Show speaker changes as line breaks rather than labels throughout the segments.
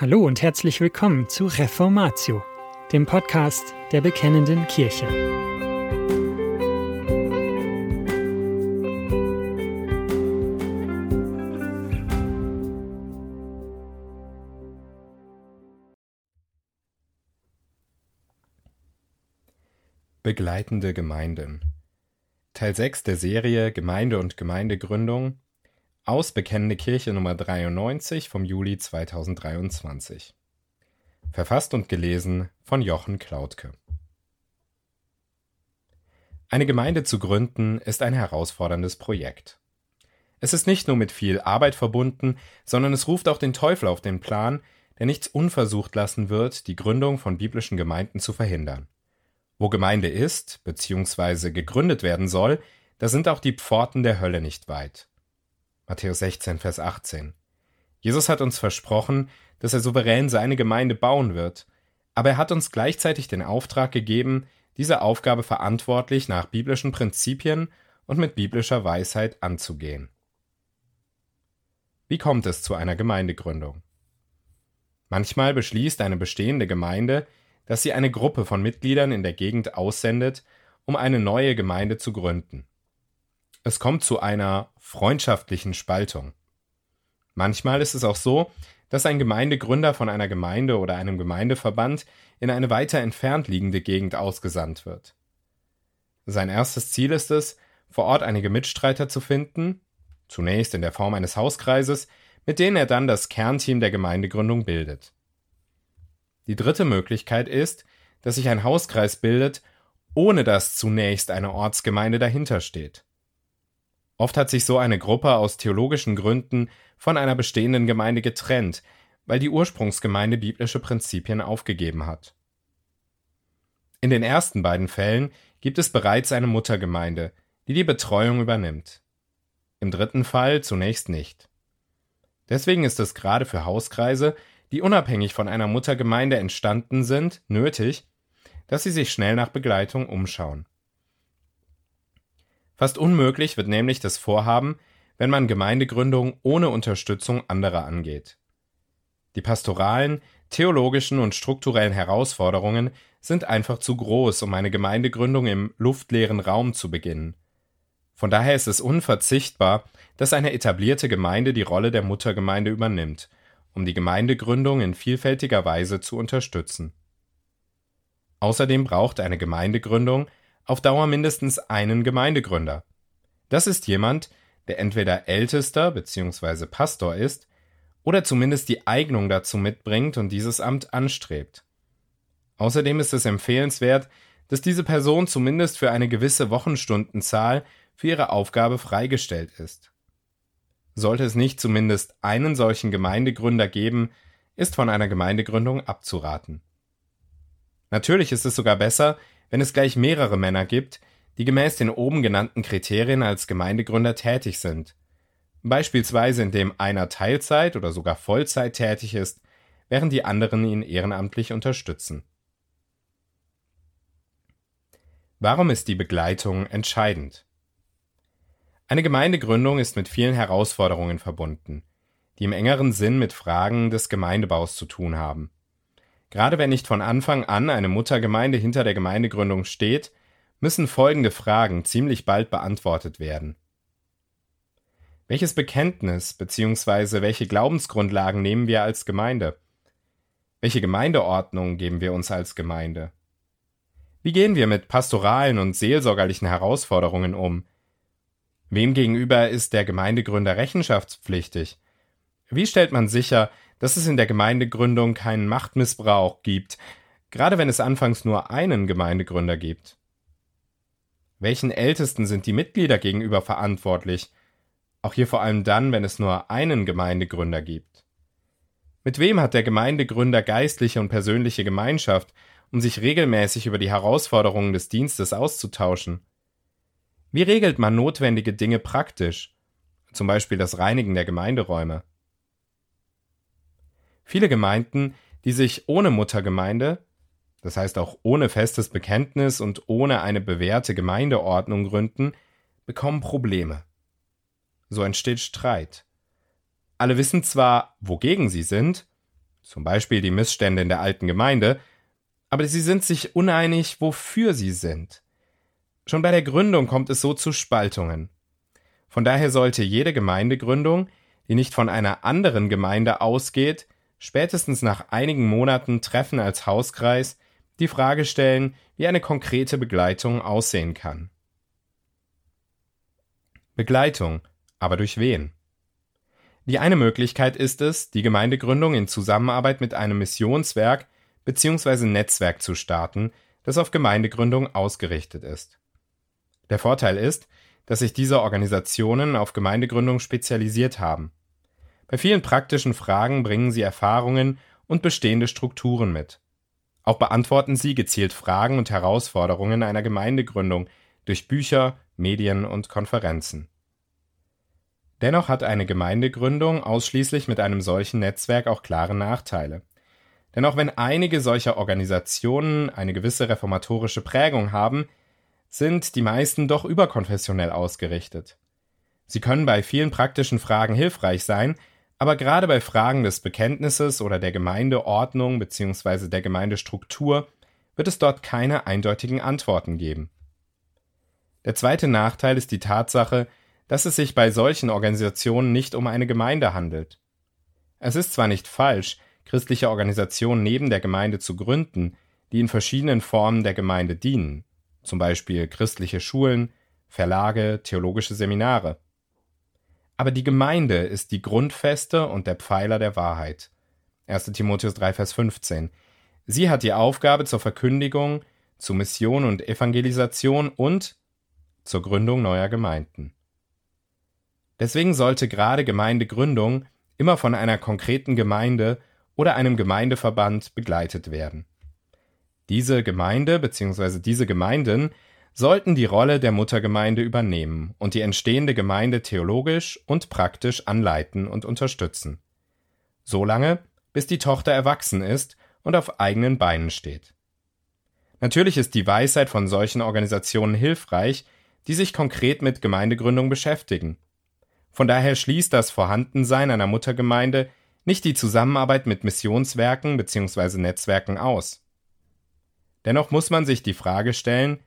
Hallo und herzlich willkommen zu Reformatio, dem Podcast der Bekennenden Kirche.
Begleitende Gemeinden Teil 6 der Serie Gemeinde und Gemeindegründung aus Bekennende Kirche Nummer 93 vom Juli 2023. Verfasst und gelesen von Jochen Klautke. Eine Gemeinde zu gründen ist ein herausforderndes Projekt. Es ist nicht nur mit viel Arbeit verbunden, sondern es ruft auch den Teufel auf den Plan, der nichts unversucht lassen wird, die Gründung von biblischen Gemeinden zu verhindern. Wo Gemeinde ist bzw. gegründet werden soll, da sind auch die Pforten der Hölle nicht weit. Matthäus 16, Vers 18. Jesus hat uns versprochen, dass er souverän seine Gemeinde bauen wird, aber er hat uns gleichzeitig den Auftrag gegeben, diese Aufgabe verantwortlich nach biblischen Prinzipien und mit biblischer Weisheit anzugehen. Wie kommt es zu einer Gemeindegründung? Manchmal beschließt eine bestehende Gemeinde, dass sie eine Gruppe von Mitgliedern in der Gegend aussendet, um eine neue Gemeinde zu gründen. Es kommt zu einer freundschaftlichen Spaltung. Manchmal ist es auch so, dass ein Gemeindegründer von einer Gemeinde oder einem Gemeindeverband in eine weiter entfernt liegende Gegend ausgesandt wird. Sein erstes Ziel ist es, vor Ort einige Mitstreiter zu finden, zunächst in der Form eines Hauskreises, mit denen er dann das Kernteam der Gemeindegründung bildet. Die dritte Möglichkeit ist, dass sich ein Hauskreis bildet, ohne dass zunächst eine Ortsgemeinde dahinter steht. Oft hat sich so eine Gruppe aus theologischen Gründen von einer bestehenden Gemeinde getrennt, weil die Ursprungsgemeinde biblische Prinzipien aufgegeben hat. In den ersten beiden Fällen gibt es bereits eine Muttergemeinde, die die Betreuung übernimmt. Im dritten Fall zunächst nicht. Deswegen ist es gerade für Hauskreise, die unabhängig von einer Muttergemeinde entstanden sind, nötig, dass sie sich schnell nach Begleitung umschauen. Fast unmöglich wird nämlich das Vorhaben, wenn man Gemeindegründung ohne Unterstützung anderer angeht. Die pastoralen, theologischen und strukturellen Herausforderungen sind einfach zu groß, um eine Gemeindegründung im luftleeren Raum zu beginnen. Von daher ist es unverzichtbar, dass eine etablierte Gemeinde die Rolle der Muttergemeinde übernimmt, um die Gemeindegründung in vielfältiger Weise zu unterstützen. Außerdem braucht eine Gemeindegründung auf Dauer mindestens einen Gemeindegründer. Das ist jemand, der entweder Ältester bzw. Pastor ist oder zumindest die Eignung dazu mitbringt und dieses Amt anstrebt. Außerdem ist es empfehlenswert, dass diese Person zumindest für eine gewisse Wochenstundenzahl für ihre Aufgabe freigestellt ist. Sollte es nicht zumindest einen solchen Gemeindegründer geben, ist von einer Gemeindegründung abzuraten. Natürlich ist es sogar besser, wenn es gleich mehrere Männer gibt, die gemäß den oben genannten Kriterien als Gemeindegründer tätig sind. Beispielsweise indem einer Teilzeit oder sogar Vollzeit tätig ist, während die anderen ihn ehrenamtlich unterstützen. Warum ist die Begleitung entscheidend? Eine Gemeindegründung ist mit vielen Herausforderungen verbunden, die im engeren Sinn mit Fragen des Gemeindebaus zu tun haben. Gerade wenn nicht von Anfang an eine Muttergemeinde hinter der Gemeindegründung steht, müssen folgende Fragen ziemlich bald beantwortet werden. Welches Bekenntnis bzw. welche Glaubensgrundlagen nehmen wir als Gemeinde? Welche Gemeindeordnung geben wir uns als Gemeinde? Wie gehen wir mit pastoralen und seelsorgerlichen Herausforderungen um? Wem gegenüber ist der Gemeindegründer rechenschaftspflichtig? Wie stellt man sicher, dass es in der Gemeindegründung keinen Machtmissbrauch gibt, gerade wenn es anfangs nur einen Gemeindegründer gibt? Welchen Ältesten sind die Mitglieder gegenüber verantwortlich? Auch hier vor allem dann, wenn es nur einen Gemeindegründer gibt. Mit wem hat der Gemeindegründer geistliche und persönliche Gemeinschaft, um sich regelmäßig über die Herausforderungen des Dienstes auszutauschen? Wie regelt man notwendige Dinge praktisch, zum Beispiel das Reinigen der Gemeinderäume? Viele Gemeinden, die sich ohne Muttergemeinde, das heißt auch ohne festes Bekenntnis und ohne eine bewährte Gemeindeordnung gründen, bekommen Probleme. So entsteht Streit. Alle wissen zwar, wogegen sie sind, zum Beispiel die Missstände in der alten Gemeinde, aber sie sind sich uneinig, wofür sie sind. Schon bei der Gründung kommt es so zu Spaltungen. Von daher sollte jede Gemeindegründung, die nicht von einer anderen Gemeinde ausgeht, spätestens nach einigen Monaten Treffen als Hauskreis die Frage stellen, wie eine konkrete Begleitung aussehen kann. Begleitung, aber durch wen? Die eine Möglichkeit ist es, die Gemeindegründung in Zusammenarbeit mit einem Missionswerk bzw. Netzwerk zu starten, das auf Gemeindegründung ausgerichtet ist. Der Vorteil ist, dass sich diese Organisationen auf Gemeindegründung spezialisiert haben. Bei vielen praktischen Fragen bringen sie Erfahrungen und bestehende Strukturen mit. Auch beantworten sie gezielt Fragen und Herausforderungen einer Gemeindegründung durch Bücher, Medien und Konferenzen. Dennoch hat eine Gemeindegründung ausschließlich mit einem solchen Netzwerk auch klare Nachteile. Denn auch wenn einige solcher Organisationen eine gewisse reformatorische Prägung haben, sind die meisten doch überkonfessionell ausgerichtet. Sie können bei vielen praktischen Fragen hilfreich sein, aber gerade bei Fragen des Bekenntnisses oder der Gemeindeordnung bzw. der Gemeindestruktur wird es dort keine eindeutigen Antworten geben. Der zweite Nachteil ist die Tatsache, dass es sich bei solchen Organisationen nicht um eine Gemeinde handelt. Es ist zwar nicht falsch, christliche Organisationen neben der Gemeinde zu gründen, die in verschiedenen Formen der Gemeinde dienen, zum Beispiel christliche Schulen, Verlage, theologische Seminare. Aber die Gemeinde ist die Grundfeste und der Pfeiler der Wahrheit. 1. Timotheus 3, Vers 15. Sie hat die Aufgabe zur Verkündigung, zu Mission und Evangelisation und zur Gründung neuer Gemeinden. Deswegen sollte gerade Gemeindegründung immer von einer konkreten Gemeinde oder einem Gemeindeverband begleitet werden. Diese Gemeinde bzw. diese Gemeinden sollten die Rolle der Muttergemeinde übernehmen und die entstehende Gemeinde theologisch und praktisch anleiten und unterstützen. Solange, bis die Tochter erwachsen ist und auf eigenen Beinen steht. Natürlich ist die Weisheit von solchen Organisationen hilfreich, die sich konkret mit Gemeindegründung beschäftigen. Von daher schließt das Vorhandensein einer Muttergemeinde nicht die Zusammenarbeit mit Missionswerken bzw. Netzwerken aus. Dennoch muss man sich die Frage stellen,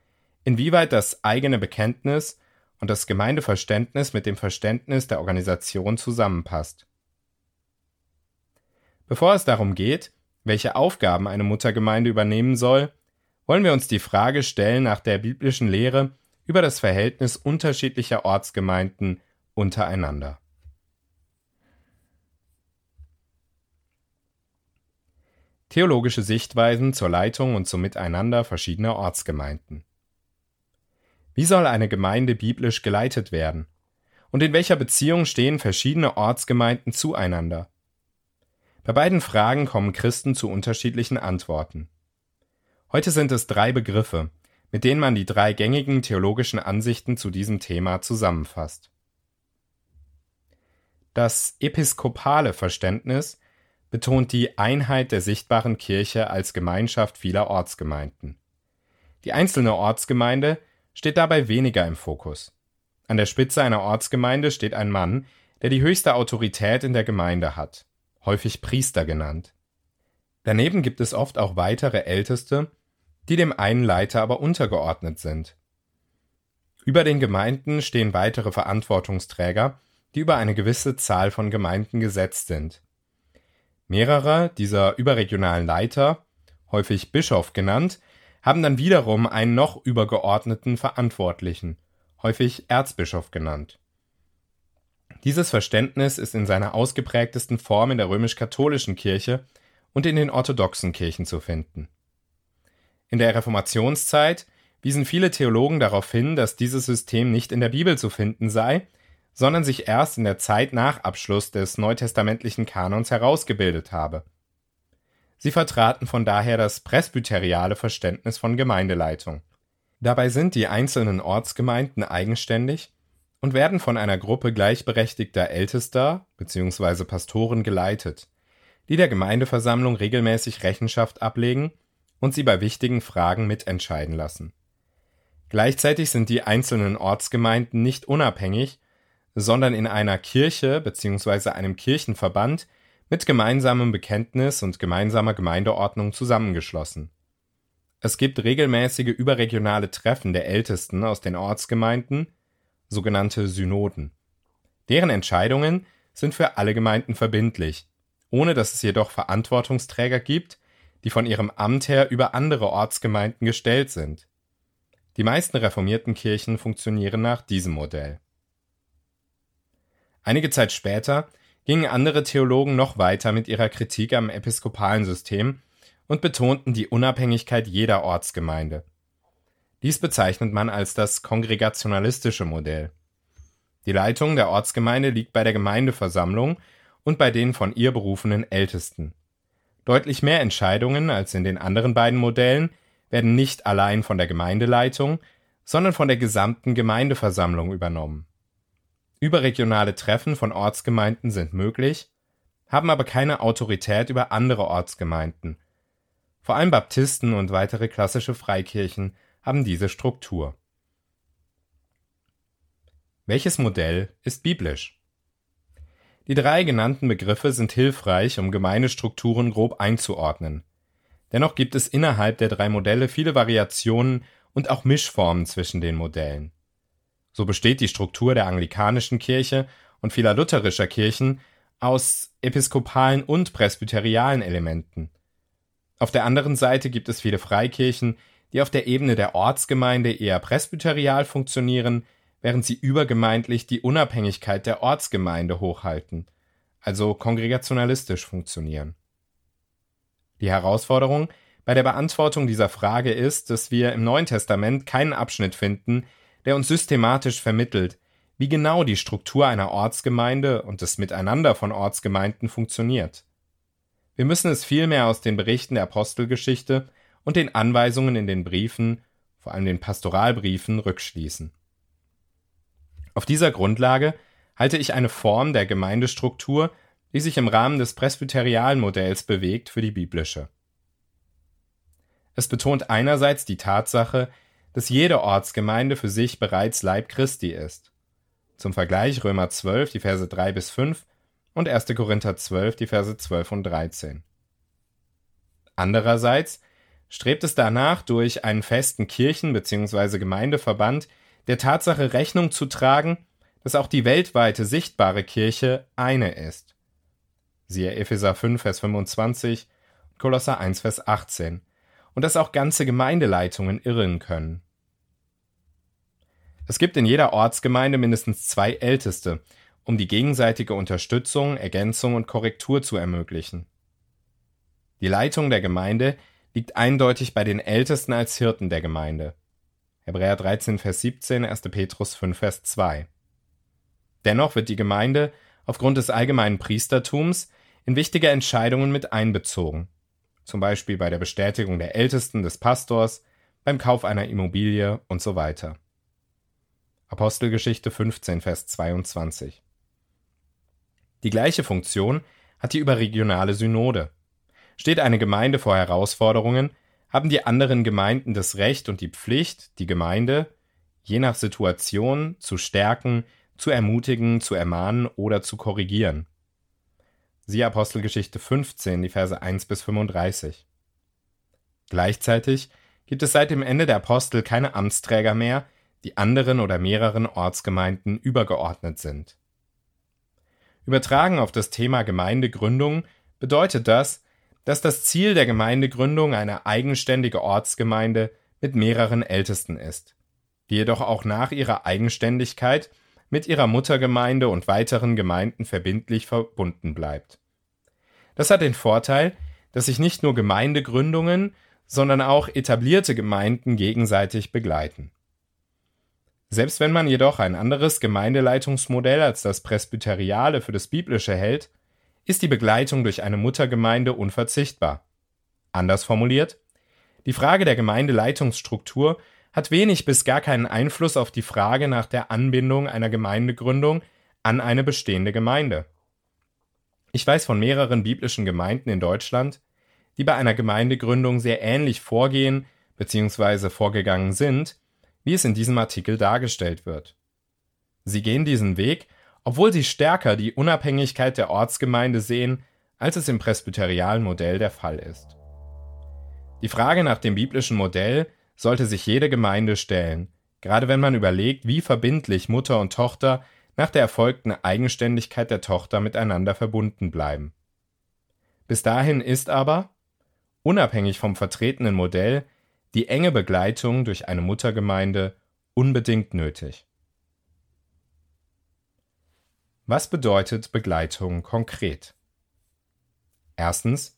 inwieweit das eigene Bekenntnis und das Gemeindeverständnis mit dem Verständnis der Organisation zusammenpasst. Bevor es darum geht, welche Aufgaben eine Muttergemeinde übernehmen soll, wollen wir uns die Frage stellen nach der biblischen Lehre über das Verhältnis unterschiedlicher Ortsgemeinden untereinander. Theologische Sichtweisen zur Leitung und zum Miteinander verschiedener Ortsgemeinden. Wie soll eine Gemeinde biblisch geleitet werden? Und in welcher Beziehung stehen verschiedene Ortsgemeinden zueinander? Bei beiden Fragen kommen Christen zu unterschiedlichen Antworten. Heute sind es drei Begriffe, mit denen man die drei gängigen theologischen Ansichten zu diesem Thema zusammenfasst. Das episkopale Verständnis betont die Einheit der sichtbaren Kirche als Gemeinschaft vieler Ortsgemeinden. Die einzelne Ortsgemeinde steht dabei weniger im Fokus. An der Spitze einer Ortsgemeinde steht ein Mann, der die höchste Autorität in der Gemeinde hat, häufig Priester genannt. Daneben gibt es oft auch weitere Älteste, die dem einen Leiter aber untergeordnet sind. Über den Gemeinden stehen weitere Verantwortungsträger, die über eine gewisse Zahl von Gemeinden gesetzt sind. Mehrere dieser überregionalen Leiter, häufig Bischof genannt, haben dann wiederum einen noch übergeordneten Verantwortlichen, häufig Erzbischof genannt. Dieses Verständnis ist in seiner ausgeprägtesten Form in der römisch-katholischen Kirche und in den orthodoxen Kirchen zu finden. In der Reformationszeit wiesen viele Theologen darauf hin, dass dieses System nicht in der Bibel zu finden sei, sondern sich erst in der Zeit nach Abschluss des neutestamentlichen Kanons herausgebildet habe. Sie vertraten von daher das presbyteriale Verständnis von Gemeindeleitung. Dabei sind die einzelnen Ortsgemeinden eigenständig und werden von einer Gruppe gleichberechtigter Ältester bzw. Pastoren geleitet, die der Gemeindeversammlung regelmäßig Rechenschaft ablegen und sie bei wichtigen Fragen mitentscheiden lassen. Gleichzeitig sind die einzelnen Ortsgemeinden nicht unabhängig, sondern in einer Kirche bzw. einem Kirchenverband mit gemeinsamem Bekenntnis und gemeinsamer Gemeindeordnung zusammengeschlossen. Es gibt regelmäßige überregionale Treffen der Ältesten aus den Ortsgemeinden, sogenannte Synoden. Deren Entscheidungen sind für alle Gemeinden verbindlich, ohne dass es jedoch Verantwortungsträger gibt, die von ihrem Amt her über andere Ortsgemeinden gestellt sind. Die meisten reformierten Kirchen funktionieren nach diesem Modell. Einige Zeit später gingen andere Theologen noch weiter mit ihrer Kritik am episkopalen System und betonten die Unabhängigkeit jeder Ortsgemeinde. Dies bezeichnet man als das kongregationalistische Modell. Die Leitung der Ortsgemeinde liegt bei der Gemeindeversammlung und bei den von ihr berufenen Ältesten. Deutlich mehr Entscheidungen als in den anderen beiden Modellen werden nicht allein von der Gemeindeleitung, sondern von der gesamten Gemeindeversammlung übernommen. Überregionale Treffen von Ortsgemeinden sind möglich, haben aber keine Autorität über andere Ortsgemeinden. Vor allem Baptisten und weitere klassische Freikirchen haben diese Struktur. Welches Modell ist biblisch? Die drei genannten Begriffe sind hilfreich, um Gemeindestrukturen grob einzuordnen. Dennoch gibt es innerhalb der drei Modelle viele Variationen und auch Mischformen zwischen den Modellen. So besteht die Struktur der anglikanischen Kirche und vieler lutherischer Kirchen aus episkopalen und presbyterialen Elementen. Auf der anderen Seite gibt es viele Freikirchen, die auf der Ebene der Ortsgemeinde eher presbyterial funktionieren, während sie übergemeindlich die Unabhängigkeit der Ortsgemeinde hochhalten, also kongregationalistisch funktionieren. Die Herausforderung bei der Beantwortung dieser Frage ist, dass wir im Neuen Testament keinen Abschnitt finden, der uns systematisch vermittelt, wie genau die Struktur einer Ortsgemeinde und das Miteinander von Ortsgemeinden funktioniert. Wir müssen es vielmehr aus den Berichten der Apostelgeschichte und den Anweisungen in den Briefen, vor allem den Pastoralbriefen, rückschließen. Auf dieser Grundlage halte ich eine Form der Gemeindestruktur, die sich im Rahmen des presbyterialen Modells bewegt, für die biblische. Es betont einerseits die Tatsache, dass jede Ortsgemeinde für sich bereits Leib Christi ist. Zum Vergleich Römer 12, die Verse 3 bis 5 und 1. Korinther 12, die Verse 12 und 13. Andererseits strebt es danach, durch einen festen Kirchen- bzw. Gemeindeverband der Tatsache Rechnung zu tragen, dass auch die weltweite sichtbare Kirche eine ist. Siehe Epheser 5, Vers 25, Kolosser 1, Vers 18 und dass auch ganze Gemeindeleitungen irren können. Es gibt in jeder Ortsgemeinde mindestens zwei Älteste, um die gegenseitige Unterstützung, Ergänzung und Korrektur zu ermöglichen. Die Leitung der Gemeinde liegt eindeutig bei den Ältesten als Hirten der Gemeinde. Hebräer 13, Vers 17, 1. Petrus 5, Vers 2. Dennoch wird die Gemeinde aufgrund des allgemeinen Priestertums in wichtige Entscheidungen mit einbezogen zum Beispiel bei der Bestätigung der Ältesten des Pastors, beim Kauf einer Immobilie und so weiter. Apostelgeschichte 15, Vers 22. Die gleiche Funktion hat die überregionale Synode. Steht eine Gemeinde vor Herausforderungen, haben die anderen Gemeinden das Recht und die Pflicht, die Gemeinde, je nach Situation, zu stärken, zu ermutigen, zu ermahnen oder zu korrigieren. Siehe Apostelgeschichte 15, die Verse 1 bis 35. Gleichzeitig gibt es seit dem Ende der Apostel keine Amtsträger mehr, die anderen oder mehreren Ortsgemeinden übergeordnet sind. Übertragen auf das Thema Gemeindegründung bedeutet das, dass das Ziel der Gemeindegründung eine eigenständige Ortsgemeinde mit mehreren Ältesten ist, die jedoch auch nach ihrer Eigenständigkeit mit ihrer Muttergemeinde und weiteren Gemeinden verbindlich verbunden bleibt. Das hat den Vorteil, dass sich nicht nur Gemeindegründungen, sondern auch etablierte Gemeinden gegenseitig begleiten. Selbst wenn man jedoch ein anderes Gemeindeleitungsmodell als das presbyteriale für das biblische hält, ist die Begleitung durch eine Muttergemeinde unverzichtbar. Anders formuliert, die Frage der Gemeindeleitungsstruktur hat wenig bis gar keinen Einfluss auf die Frage nach der Anbindung einer Gemeindegründung an eine bestehende Gemeinde. Ich weiß von mehreren biblischen Gemeinden in Deutschland, die bei einer Gemeindegründung sehr ähnlich vorgehen bzw. vorgegangen sind, wie es in diesem Artikel dargestellt wird. Sie gehen diesen Weg, obwohl sie stärker die Unabhängigkeit der Ortsgemeinde sehen als es im presbyterialen Modell der Fall ist. Die Frage nach dem biblischen Modell sollte sich jede Gemeinde stellen, gerade wenn man überlegt, wie verbindlich Mutter und Tochter nach der erfolgten Eigenständigkeit der Tochter miteinander verbunden bleiben. Bis dahin ist aber, unabhängig vom vertretenen Modell, die enge Begleitung durch eine Muttergemeinde unbedingt nötig. Was bedeutet Begleitung konkret? Erstens.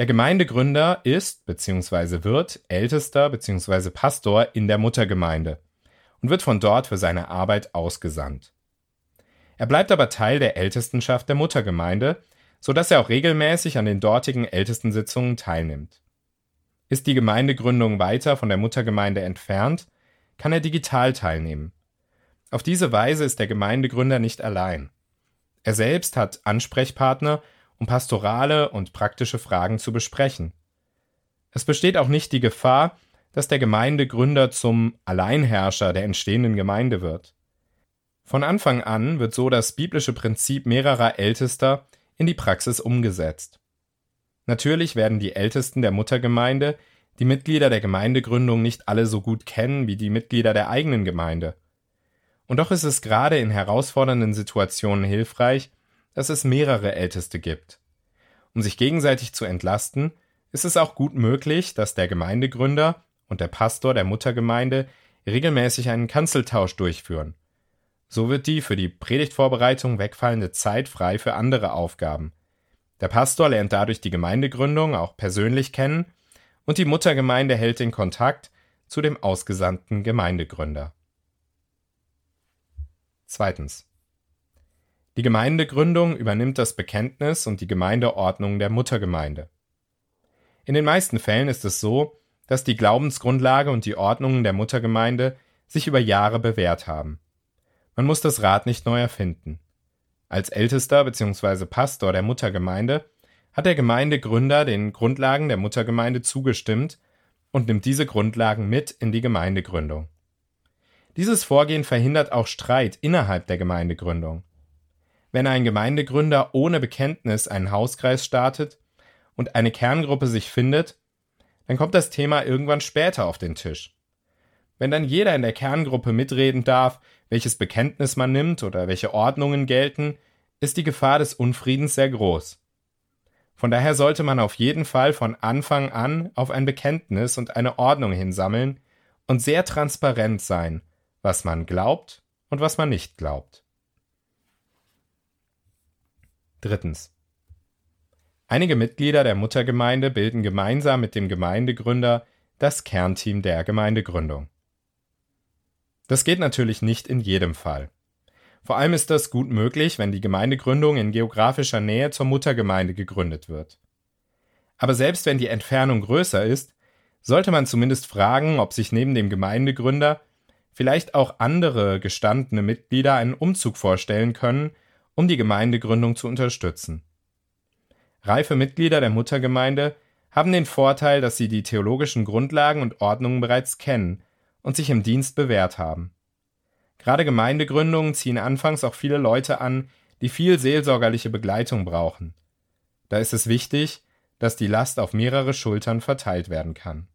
Der Gemeindegründer ist bzw. wird Ältester bzw. Pastor in der Muttergemeinde und wird von dort für seine Arbeit ausgesandt. Er bleibt aber Teil der Ältestenschaft der Muttergemeinde, so dass er auch regelmäßig an den dortigen Ältestensitzungen teilnimmt. Ist die Gemeindegründung weiter von der Muttergemeinde entfernt, kann er digital teilnehmen. Auf diese Weise ist der Gemeindegründer nicht allein. Er selbst hat Ansprechpartner, um pastorale und praktische Fragen zu besprechen. Es besteht auch nicht die Gefahr, dass der Gemeindegründer zum Alleinherrscher der entstehenden Gemeinde wird. Von Anfang an wird so das biblische Prinzip mehrerer Ältester in die Praxis umgesetzt. Natürlich werden die Ältesten der Muttergemeinde die Mitglieder der Gemeindegründung nicht alle so gut kennen wie die Mitglieder der eigenen Gemeinde. Und doch ist es gerade in herausfordernden Situationen hilfreich, dass es mehrere Älteste gibt. Um sich gegenseitig zu entlasten, ist es auch gut möglich, dass der Gemeindegründer und der Pastor der Muttergemeinde regelmäßig einen Kanzeltausch durchführen. So wird die für die Predigtvorbereitung wegfallende Zeit frei für andere Aufgaben. Der Pastor lernt dadurch die Gemeindegründung auch persönlich kennen und die Muttergemeinde hält den Kontakt zu dem ausgesandten Gemeindegründer. Zweitens. Die Gemeindegründung übernimmt das Bekenntnis und die Gemeindeordnung der Muttergemeinde. In den meisten Fällen ist es so, dass die Glaubensgrundlage und die Ordnungen der Muttergemeinde sich über Jahre bewährt haben. Man muss das Rad nicht neu erfinden. Als Ältester bzw. Pastor der Muttergemeinde hat der Gemeindegründer den Grundlagen der Muttergemeinde zugestimmt und nimmt diese Grundlagen mit in die Gemeindegründung. Dieses Vorgehen verhindert auch Streit innerhalb der Gemeindegründung. Wenn ein Gemeindegründer ohne Bekenntnis einen Hauskreis startet und eine Kerngruppe sich findet, dann kommt das Thema irgendwann später auf den Tisch. Wenn dann jeder in der Kerngruppe mitreden darf, welches Bekenntnis man nimmt oder welche Ordnungen gelten, ist die Gefahr des Unfriedens sehr groß. Von daher sollte man auf jeden Fall von Anfang an auf ein Bekenntnis und eine Ordnung hinsammeln und sehr transparent sein, was man glaubt und was man nicht glaubt. Drittens. Einige Mitglieder der Muttergemeinde bilden gemeinsam mit dem Gemeindegründer das Kernteam der Gemeindegründung. Das geht natürlich nicht in jedem Fall. Vor allem ist das gut möglich, wenn die Gemeindegründung in geografischer Nähe zur Muttergemeinde gegründet wird. Aber selbst wenn die Entfernung größer ist, sollte man zumindest fragen, ob sich neben dem Gemeindegründer vielleicht auch andere gestandene Mitglieder einen Umzug vorstellen können, um die Gemeindegründung zu unterstützen. Reife Mitglieder der Muttergemeinde haben den Vorteil, dass sie die theologischen Grundlagen und Ordnungen bereits kennen und sich im Dienst bewährt haben. Gerade Gemeindegründungen ziehen anfangs auch viele Leute an, die viel seelsorgerliche Begleitung brauchen. Da ist es wichtig, dass die Last auf mehrere Schultern verteilt werden kann.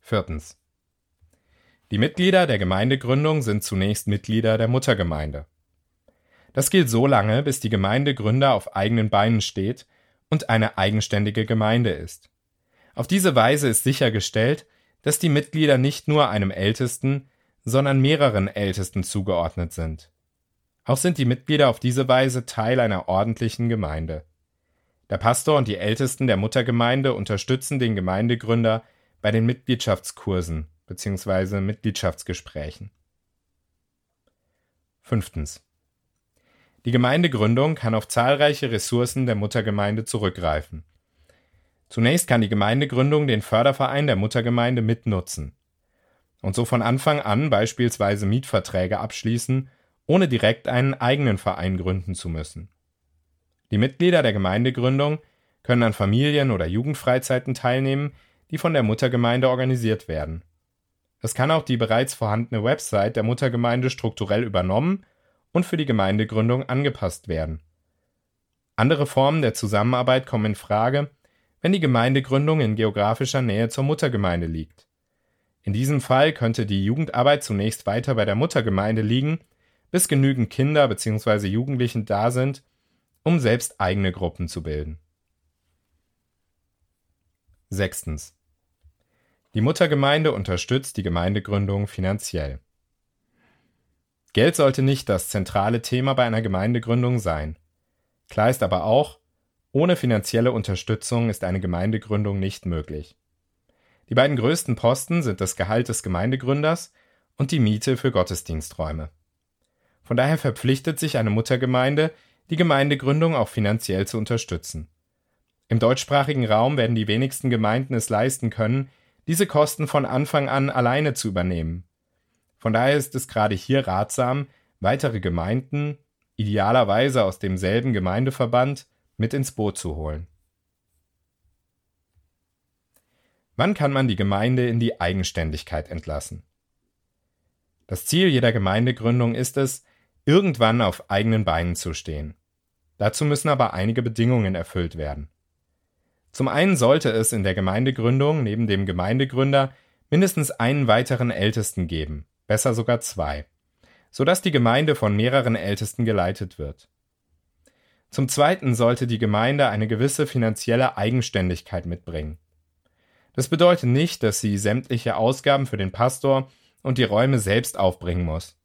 Viertens. Die Mitglieder der Gemeindegründung sind zunächst Mitglieder der Muttergemeinde. Das gilt so lange, bis die Gemeindegründer auf eigenen Beinen steht und eine eigenständige Gemeinde ist. Auf diese Weise ist sichergestellt, dass die Mitglieder nicht nur einem Ältesten, sondern mehreren Ältesten zugeordnet sind. Auch sind die Mitglieder auf diese Weise Teil einer ordentlichen Gemeinde. Der Pastor und die Ältesten der Muttergemeinde unterstützen den Gemeindegründer bei den Mitgliedschaftskursen bzw. Mitgliedschaftsgesprächen. Fünftens. Die Gemeindegründung kann auf zahlreiche Ressourcen der Muttergemeinde zurückgreifen. Zunächst kann die Gemeindegründung den Förderverein der Muttergemeinde mitnutzen und so von Anfang an beispielsweise Mietverträge abschließen, ohne direkt einen eigenen Verein gründen zu müssen. Die Mitglieder der Gemeindegründung können an Familien- oder Jugendfreizeiten teilnehmen, die von der Muttergemeinde organisiert werden. Es kann auch die bereits vorhandene Website der Muttergemeinde strukturell übernommen und für die Gemeindegründung angepasst werden. Andere Formen der Zusammenarbeit kommen in Frage, wenn die Gemeindegründung in geografischer Nähe zur Muttergemeinde liegt. In diesem Fall könnte die Jugendarbeit zunächst weiter bei der Muttergemeinde liegen, bis genügend Kinder bzw. Jugendlichen da sind, um selbst eigene Gruppen zu bilden. Sechstens. Die Muttergemeinde unterstützt die Gemeindegründung finanziell. Geld sollte nicht das zentrale Thema bei einer Gemeindegründung sein. Klar ist aber auch, ohne finanzielle Unterstützung ist eine Gemeindegründung nicht möglich. Die beiden größten Posten sind das Gehalt des Gemeindegründers und die Miete für Gottesdiensträume. Von daher verpflichtet sich eine Muttergemeinde, die Gemeindegründung auch finanziell zu unterstützen. Im deutschsprachigen Raum werden die wenigsten Gemeinden es leisten können, diese Kosten von Anfang an alleine zu übernehmen. Von daher ist es gerade hier ratsam, weitere Gemeinden, idealerweise aus demselben Gemeindeverband, mit ins Boot zu holen. Wann kann man die Gemeinde in die Eigenständigkeit entlassen? Das Ziel jeder Gemeindegründung ist es, irgendwann auf eigenen Beinen zu stehen. Dazu müssen aber einige Bedingungen erfüllt werden. Zum einen sollte es in der Gemeindegründung neben dem Gemeindegründer mindestens einen weiteren Ältesten geben, besser sogar zwei, sodass die Gemeinde von mehreren Ältesten geleitet wird. Zum Zweiten sollte die Gemeinde eine gewisse finanzielle Eigenständigkeit mitbringen. Das bedeutet nicht, dass sie sämtliche Ausgaben für den Pastor und die Räume selbst aufbringen muss.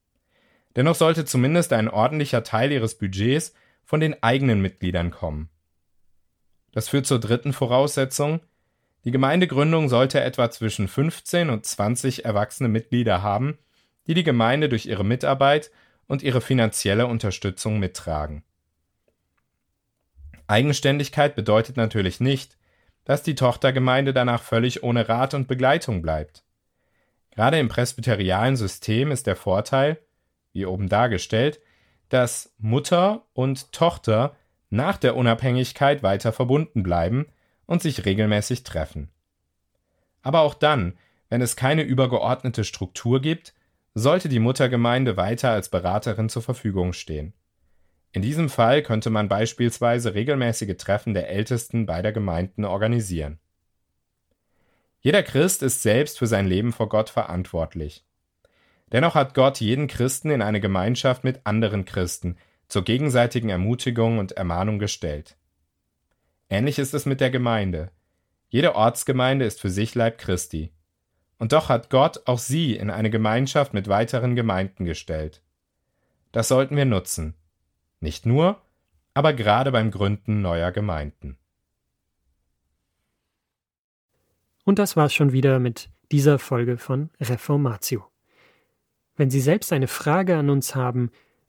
Dennoch sollte zumindest ein ordentlicher Teil ihres Budgets von den eigenen Mitgliedern kommen. Das führt zur dritten Voraussetzung. Die Gemeindegründung sollte etwa zwischen 15 und 20 erwachsene Mitglieder haben, die die Gemeinde durch ihre Mitarbeit und ihre finanzielle Unterstützung mittragen. Eigenständigkeit bedeutet natürlich nicht, dass die Tochtergemeinde danach völlig ohne Rat und Begleitung bleibt. Gerade im presbyterialen System ist der Vorteil, wie oben dargestellt, dass Mutter und Tochter nach der Unabhängigkeit weiter verbunden bleiben und sich regelmäßig treffen. Aber auch dann, wenn es keine übergeordnete Struktur gibt, sollte die Muttergemeinde weiter als Beraterin zur Verfügung stehen. In diesem Fall könnte man beispielsweise regelmäßige Treffen der Ältesten beider Gemeinden organisieren. Jeder Christ ist selbst für sein Leben vor Gott verantwortlich. Dennoch hat Gott jeden Christen in eine Gemeinschaft mit anderen Christen, zur gegenseitigen Ermutigung und Ermahnung gestellt. Ähnlich ist es mit der Gemeinde. Jede Ortsgemeinde ist für sich Leib Christi. Und doch hat Gott auch sie in eine Gemeinschaft mit weiteren Gemeinden gestellt. Das sollten wir nutzen. Nicht nur, aber gerade beim Gründen neuer Gemeinden.
Und das war's schon wieder mit dieser Folge von Reformatio. Wenn Sie selbst eine Frage an uns haben,